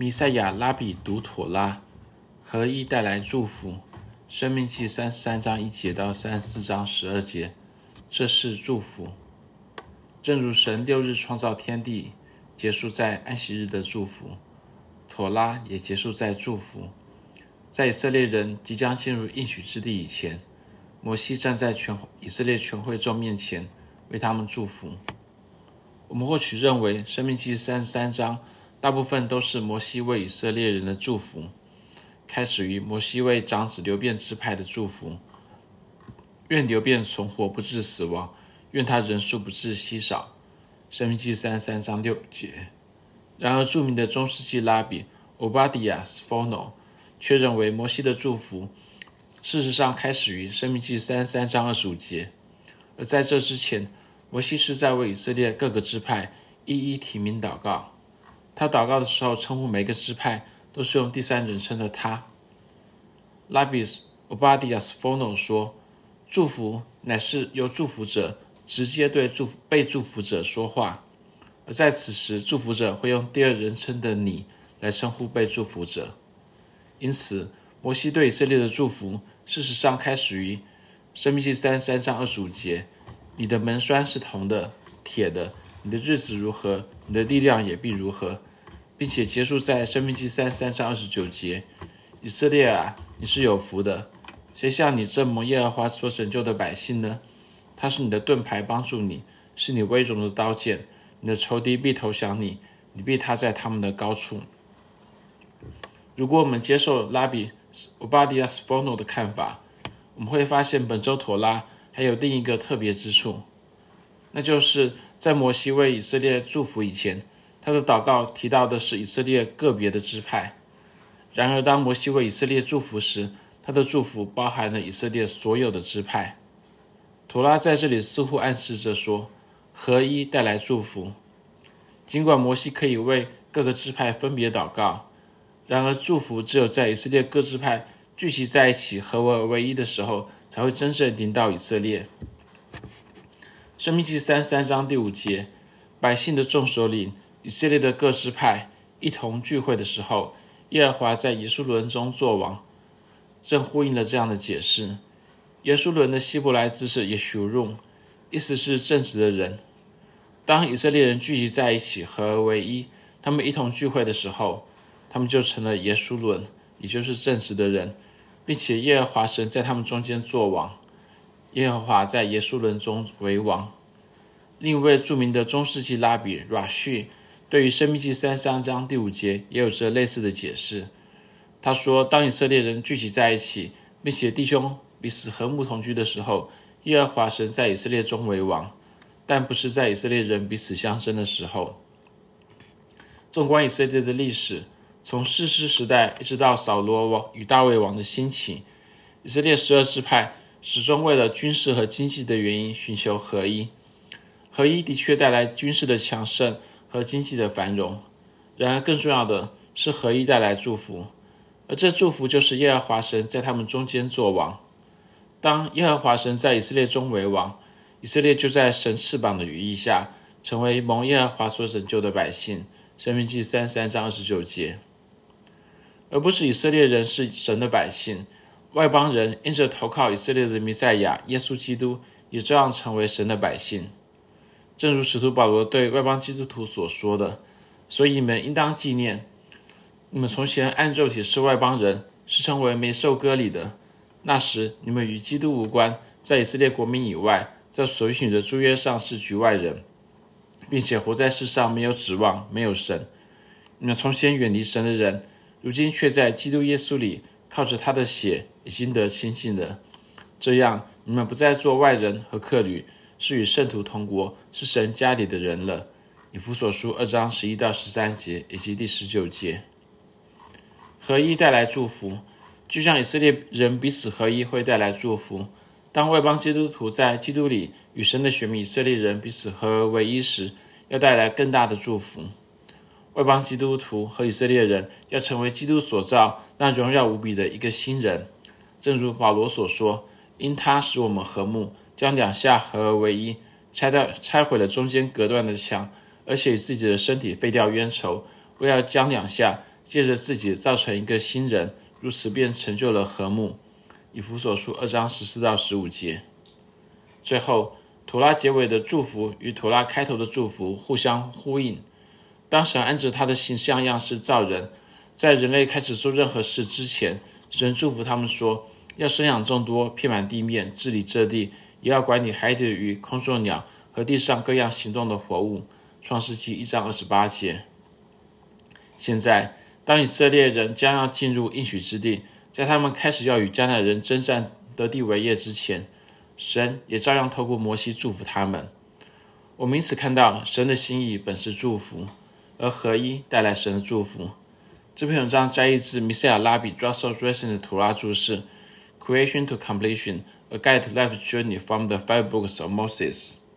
弥赛亚拉比读妥拉，合一带来祝福。生命记三十三章一节到三十四章十二节，这是祝福。正如神六日创造天地，结束在安息日的祝福，妥拉也结束在祝福。在以色列人即将进入应许之地以前，摩西站在全以色列全会众面前，为他们祝福。我们或许认为，生命记三十三章大部分都是摩西为以色列人的祝福。开始于摩西为长子流便支派的祝福，愿流便存活不致死亡，愿他人数不致稀少。生命记三三章六节。然而，著名的中世纪拉比欧巴底亚斯福诺却认为摩西的祝福事实上开始于生命记三三章二十五节，而在这之前，摩西是在为以色列各个支派一一提名祷告。他祷告的时候，称呼每个支派。都是用第三人称的他。拉比欧巴底亚斯福诺说：“祝福乃是由祝福者直接对祝福被祝福者说话，而在此时，祝福者会用第二人称的你来称呼被祝福者。因此，摩西对以色列的祝福，事实上开始于《申命记》三十三章二十五节：‘你的门闩是铜的、铁的，你的日子如何，你的力量也必如何。’”并且结束在《申命记》三三章二十九节：“以色列啊，你是有福的，谁像你这蒙耶和华所拯救的百姓呢？他是你的盾牌，帮助你，是你威荣的刀剑。你的仇敌必投降你，你必他在他们的高处。”如果我们接受拉比欧巴迪亚斯波诺的看法，我们会发现本周妥拉还有另一个特别之处，那就是在摩西为以色列祝福以前。他的祷告提到的是以色列个别的支派，然而当摩西为以色列祝福时，他的祝福包含了以色列所有的支派。妥拉在这里似乎暗示着说，合一带来祝福。尽管摩西可以为各个支派分别祷告，然而祝福只有在以色列各支派聚集在一起合而为一的时候，才会真正临到以色列。申命记三三章第五节，百姓的众首领。以色列的各支派一同聚会的时候，耶和华在耶书仑中作王，正呼应了这样的解释。耶书伦的希伯来字是 Yeshurun，意思是正直的人。当以色列人聚集在一起，合而为一，他们一同聚会的时候，他们就成了耶书伦，也就是正直的人，并且耶和华神在他们中间作王。耶和华在耶书伦中为王。另一位著名的中世纪拉比 Rashi。对于《申命记》三十三章第五节，也有着类似的解释。他说：“当以色列人聚集在一起，并且弟兄彼此和睦同居的时候，耶和华神在以色列中为王，但不是在以色列人彼此相争的时候。”纵观以色列的历史，从士师时代一直到扫罗王与大卫王的兴起，以色列十二支派始终为了军事和经济的原因寻求合一。合一的确带来军事的强盛。和经济的繁荣，然而更重要的是合一带来祝福，而这祝福就是耶和华神在他们中间作王。当耶和华神在以色列中为王，以色列就在神翅膀的羽翼下，成为蒙耶和华所拯救的百姓。申命记三三章二十九节，而不是以色列人是神的百姓，外邦人因着投靠以色列的弥赛亚耶稣基督，也照样成为神的百姓。正如使徒保罗对外邦基督徒所说的，所以你们应当纪念，你们从前按肉体是外邦人，是称为没受割礼的。那时你们与基督无关，在以色列国民以外，在所许的诸约上是局外人，并且活在世上没有指望，没有神。你们从前远离神的人，如今却在基督耶稣里靠着他的血已经得亲近了。这样，你们不再做外人和客旅。是与圣徒同国，是神家里的人了。以弗所书二章十一到十三节以及第十九节，合一带来祝福，就像以色列人彼此合一会带来祝福。当外邦基督徒在基督里与神的选民以色列人彼此合而为一时，要带来更大的祝福。外邦基督徒和以色列人要成为基督所造那荣耀无比的一个新人，正如保罗所说：“因他使我们和睦。”将两下合而为一，拆掉、拆毁了中间隔断的墙，而且以自己的身体废掉冤仇，为要将两下借着自己造成一个新人，如此便成就了和睦。以弗所书二章十四到十五节。最后，图拉结尾的祝福与图拉开头的祝福互相呼应。当神按着他的形象样式造人，在人类开始做任何事之前，神祝福他们说：要生养众多，遍满地面，治理这地，也要管理海底的鱼、空中鸟和地上各样行动的活物。创世记一章二十八节。现在，当以色列人将要进入应许之地，在他们开始要与迦南人征战得地为业之前，神也照样透过摩西祝福他们。我们因此看到，神的心意本是祝福，而合一带来神的祝福。这篇文章摘译自米塞尔拉比 Russell Dressing 的图拉注释，《Creation to Completion: A Guide to Journey from the Five Books of Moses》。